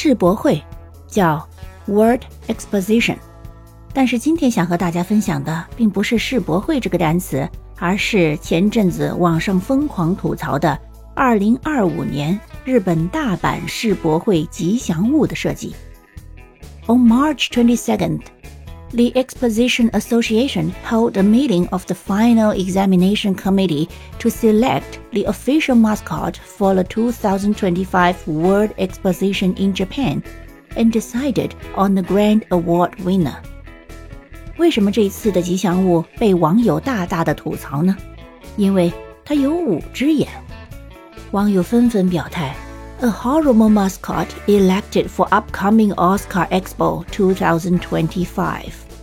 世博会，叫 World Exposition。但是今天想和大家分享的，并不是世博会这个单词，而是前阵子网上疯狂吐槽的2025年日本大阪世博会吉祥物的设计。On March 22nd. The Exposition Association held a meeting of the final examination committee to select the official mascot for the 2025 World Exposition in Japan and decided on the grand award winner. 为什么这一次的吉祥物被网友大大的吐槽呢？因为它有五只眼。网友纷纷表态 ：A horrible mascot elected for upcoming Osaka Expo 2025.